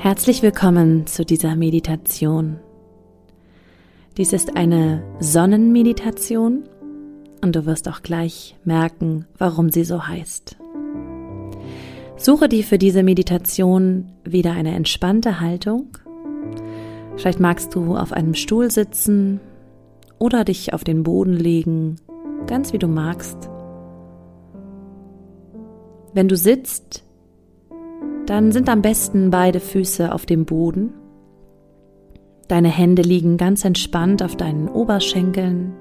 Herzlich willkommen zu dieser Meditation. Dies ist eine Sonnenmeditation und du wirst auch gleich merken, warum sie so heißt. Suche dir für diese Meditation wieder eine entspannte Haltung. Vielleicht magst du auf einem Stuhl sitzen oder dich auf den Boden legen, ganz wie du magst. Wenn du sitzt, dann sind am besten beide Füße auf dem Boden. Deine Hände liegen ganz entspannt auf deinen Oberschenkeln.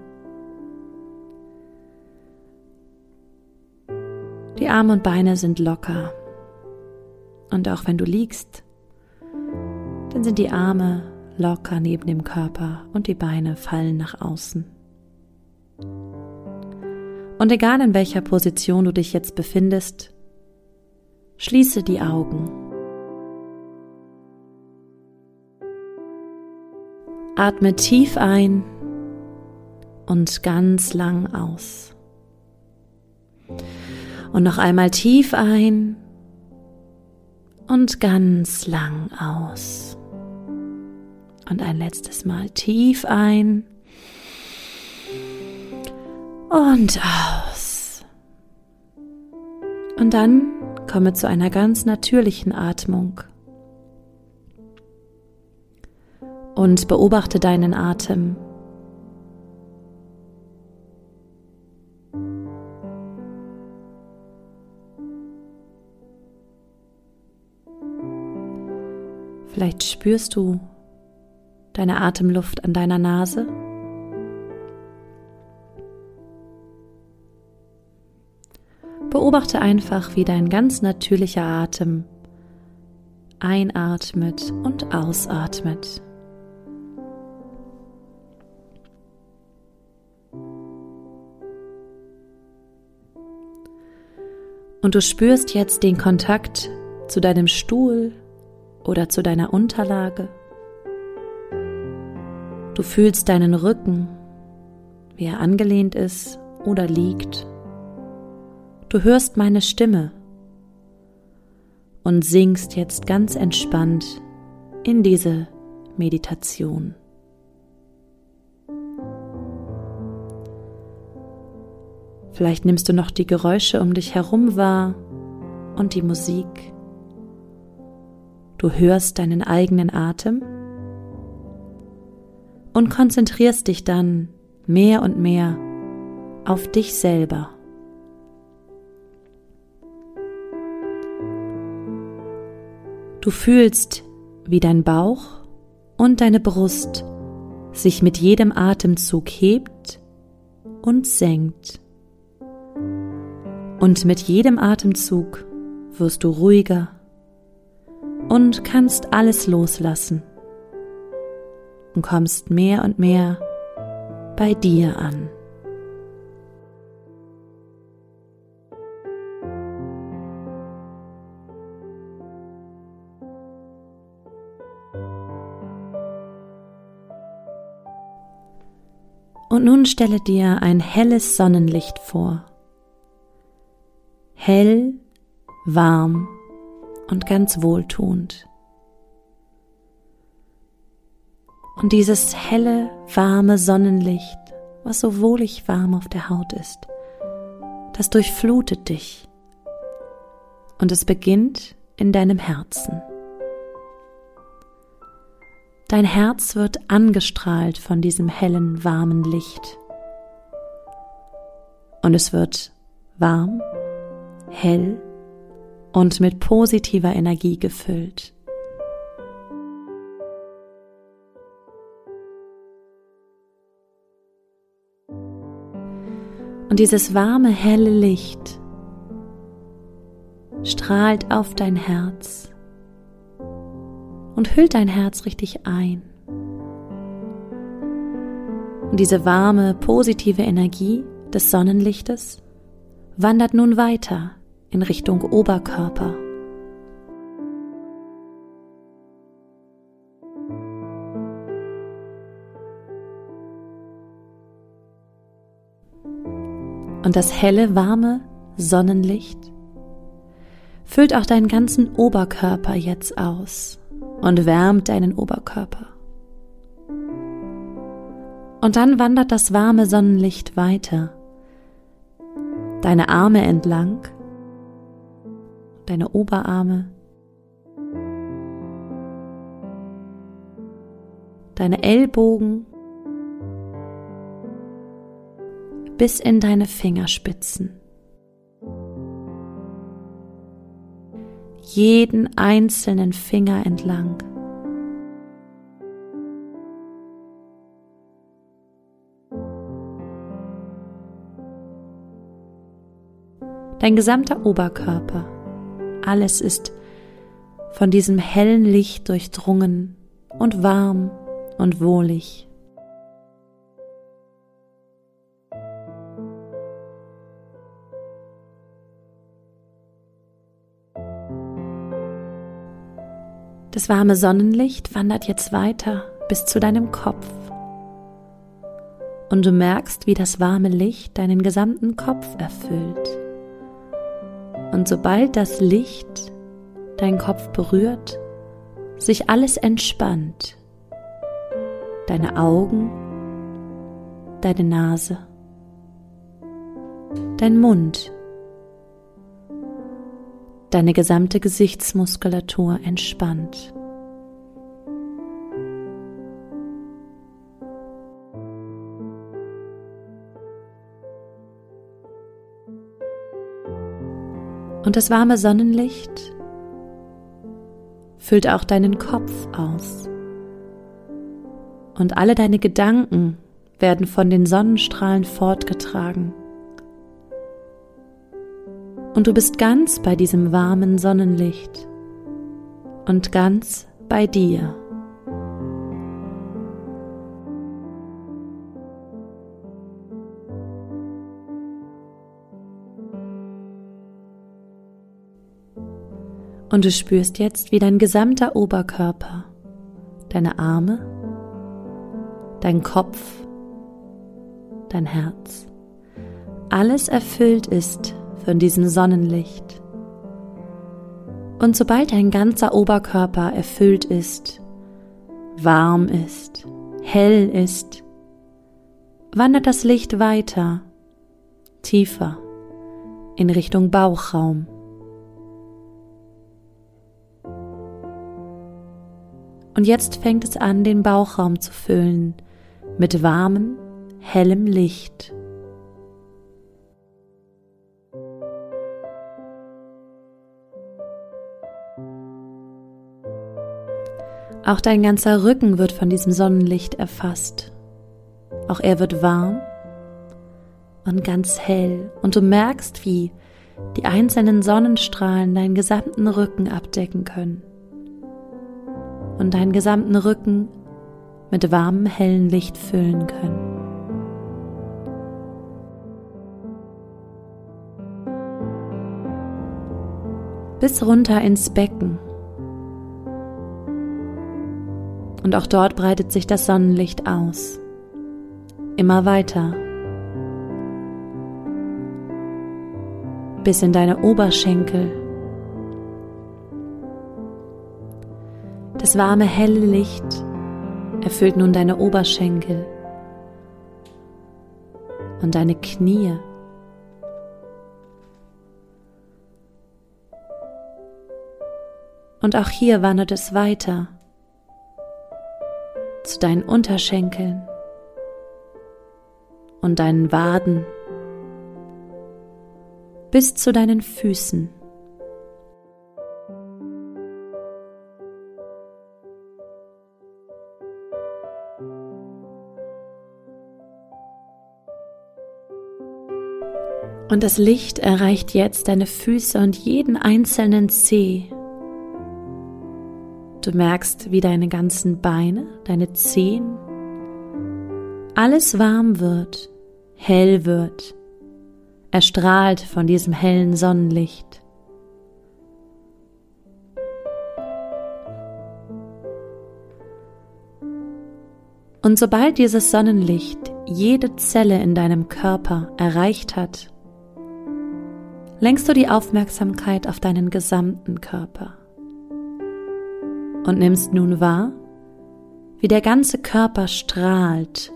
Die Arme und Beine sind locker. Und auch wenn du liegst, dann sind die Arme locker neben dem Körper und die Beine fallen nach außen. Und egal in welcher Position du dich jetzt befindest, Schließe die Augen. Atme tief ein und ganz lang aus. Und noch einmal tief ein und ganz lang aus. Und ein letztes Mal tief ein und aus. Und dann Komme zu einer ganz natürlichen Atmung und beobachte deinen Atem. Vielleicht spürst du deine Atemluft an deiner Nase. Beobachte einfach, wie dein ganz natürlicher Atem einatmet und ausatmet. Und du spürst jetzt den Kontakt zu deinem Stuhl oder zu deiner Unterlage. Du fühlst deinen Rücken, wie er angelehnt ist oder liegt. Du hörst meine Stimme und singst jetzt ganz entspannt in diese Meditation. Vielleicht nimmst du noch die Geräusche um dich herum wahr und die Musik. Du hörst deinen eigenen Atem und konzentrierst dich dann mehr und mehr auf dich selber. Du fühlst, wie dein Bauch und deine Brust sich mit jedem Atemzug hebt und senkt. Und mit jedem Atemzug wirst du ruhiger und kannst alles loslassen und kommst mehr und mehr bei dir an. Und nun stelle dir ein helles Sonnenlicht vor. Hell, warm und ganz wohltuend. Und dieses helle, warme Sonnenlicht, was so wohlig warm auf der Haut ist, das durchflutet dich. Und es beginnt in deinem Herzen. Dein Herz wird angestrahlt von diesem hellen, warmen Licht. Und es wird warm, hell und mit positiver Energie gefüllt. Und dieses warme, helle Licht strahlt auf dein Herz und hüllt dein Herz richtig ein. Und diese warme, positive Energie des Sonnenlichtes wandert nun weiter in Richtung Oberkörper. Und das helle, warme Sonnenlicht füllt auch deinen ganzen Oberkörper jetzt aus und wärmt deinen Oberkörper. Und dann wandert das warme Sonnenlicht weiter, deine Arme entlang, deine Oberarme, deine Ellbogen bis in deine Fingerspitzen. Jeden einzelnen Finger entlang. Dein gesamter Oberkörper, alles ist von diesem hellen Licht durchdrungen und warm und wohlig. Das warme Sonnenlicht wandert jetzt weiter bis zu deinem Kopf. Und du merkst, wie das warme Licht deinen gesamten Kopf erfüllt. Und sobald das Licht deinen Kopf berührt, sich alles entspannt. Deine Augen, deine Nase, dein Mund, deine gesamte Gesichtsmuskulatur entspannt. Und das warme Sonnenlicht füllt auch deinen Kopf aus. Und alle deine Gedanken werden von den Sonnenstrahlen fortgetragen und du bist ganz bei diesem warmen Sonnenlicht und ganz bei dir. Und du spürst jetzt, wie dein gesamter Oberkörper, deine Arme, dein Kopf, dein Herz, alles erfüllt ist von diesem Sonnenlicht. Und sobald dein ganzer Oberkörper erfüllt ist, warm ist, hell ist, wandert das Licht weiter, tiefer, in Richtung Bauchraum. Und jetzt fängt es an, den Bauchraum zu füllen mit warmem, hellem Licht. Auch dein ganzer Rücken wird von diesem Sonnenlicht erfasst. Auch er wird warm und ganz hell und du merkst, wie die einzelnen Sonnenstrahlen deinen gesamten Rücken abdecken können und deinen gesamten Rücken mit warmem, hellen Licht füllen können. Bis runter ins Becken und auch dort breitet sich das Sonnenlicht aus. Immer weiter. Bis in deine Oberschenkel. Das warme, helle Licht erfüllt nun deine Oberschenkel und deine Knie. Und auch hier wandert es weiter zu deinen Unterschenkeln und deinen Waden bis zu deinen Füßen. Und das Licht erreicht jetzt deine Füße und jeden einzelnen Zeh Du merkst, wie deine ganzen Beine, deine Zehen, alles warm wird, hell wird, erstrahlt von diesem hellen Sonnenlicht. Und sobald dieses Sonnenlicht jede Zelle in deinem Körper erreicht hat, lenkst du die Aufmerksamkeit auf deinen gesamten Körper und nimmst nun wahr, wie der ganze Körper strahlt,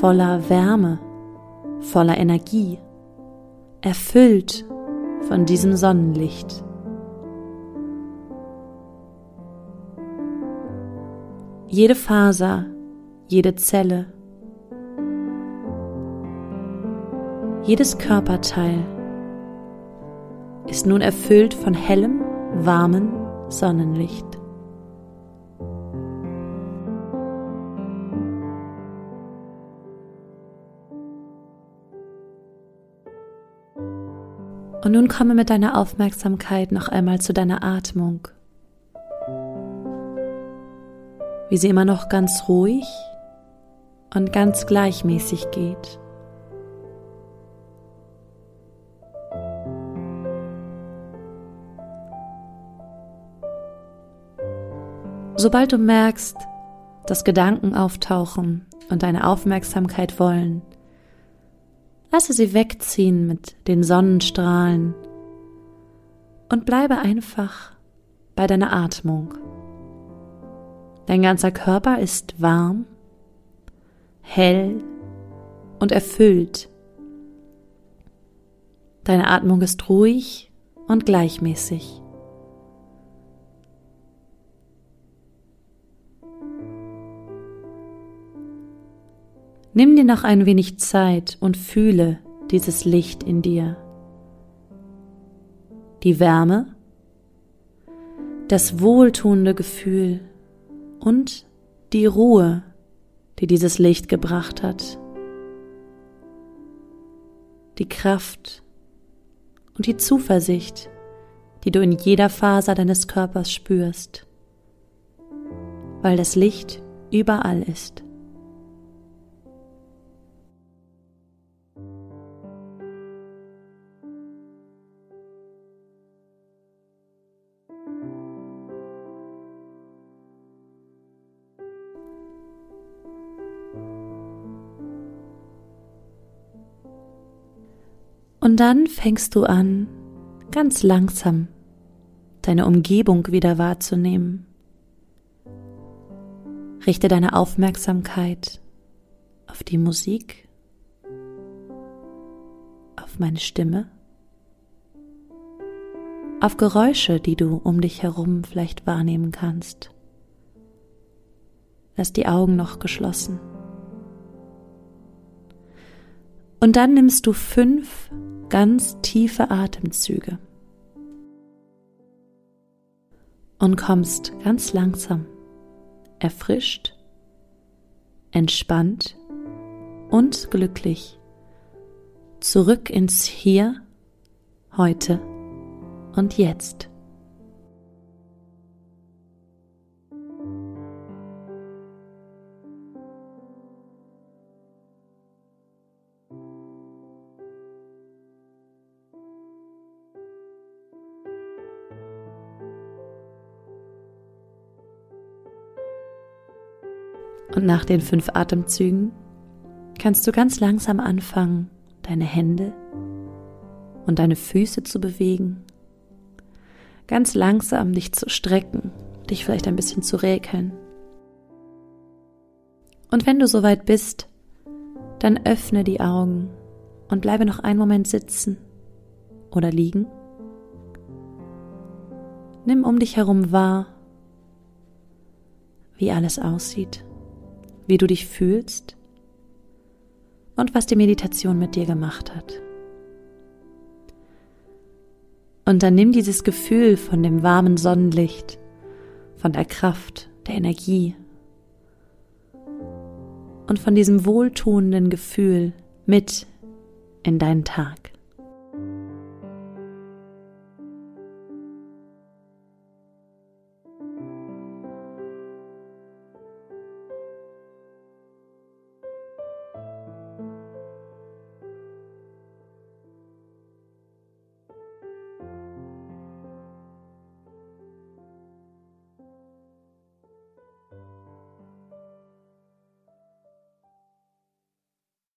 voller Wärme, voller Energie, erfüllt von diesem Sonnenlicht. Jede Faser, jede Zelle, jedes Körperteil ist nun erfüllt von hellem, warmen Sonnenlicht. Und nun komme mit deiner Aufmerksamkeit noch einmal zu deiner Atmung. Wie sie immer noch ganz ruhig und ganz gleichmäßig geht. Sobald du merkst, dass Gedanken auftauchen und deine Aufmerksamkeit wollen, lasse sie wegziehen mit den Sonnenstrahlen und bleibe einfach bei deiner Atmung. Dein ganzer Körper ist warm, hell und erfüllt. Deine Atmung ist ruhig und gleichmäßig. Nimm dir noch ein wenig Zeit und fühle dieses Licht in dir. Die Wärme, das wohltuende Gefühl und die Ruhe, die dieses Licht gebracht hat. Die Kraft und die Zuversicht, die du in jeder Faser deines Körpers spürst, weil das Licht überall ist. Dann fängst du an, ganz langsam deine Umgebung wieder wahrzunehmen. Richte deine Aufmerksamkeit auf die Musik, auf meine Stimme, auf Geräusche, die du um dich herum vielleicht wahrnehmen kannst. Lass die Augen noch geschlossen. Und dann nimmst du fünf ganz tiefe Atemzüge und kommst ganz langsam, erfrischt, entspannt und glücklich zurück ins Hier, heute und jetzt. Und nach den fünf Atemzügen kannst du ganz langsam anfangen, deine Hände und deine Füße zu bewegen. Ganz langsam dich zu strecken, dich vielleicht ein bisschen zu räkeln. Und wenn du soweit bist, dann öffne die Augen und bleibe noch einen Moment sitzen oder liegen. Nimm um dich herum wahr, wie alles aussieht wie du dich fühlst und was die Meditation mit dir gemacht hat. Und dann nimm dieses Gefühl von dem warmen Sonnenlicht, von der Kraft, der Energie und von diesem wohltuenden Gefühl mit in deinen Tag.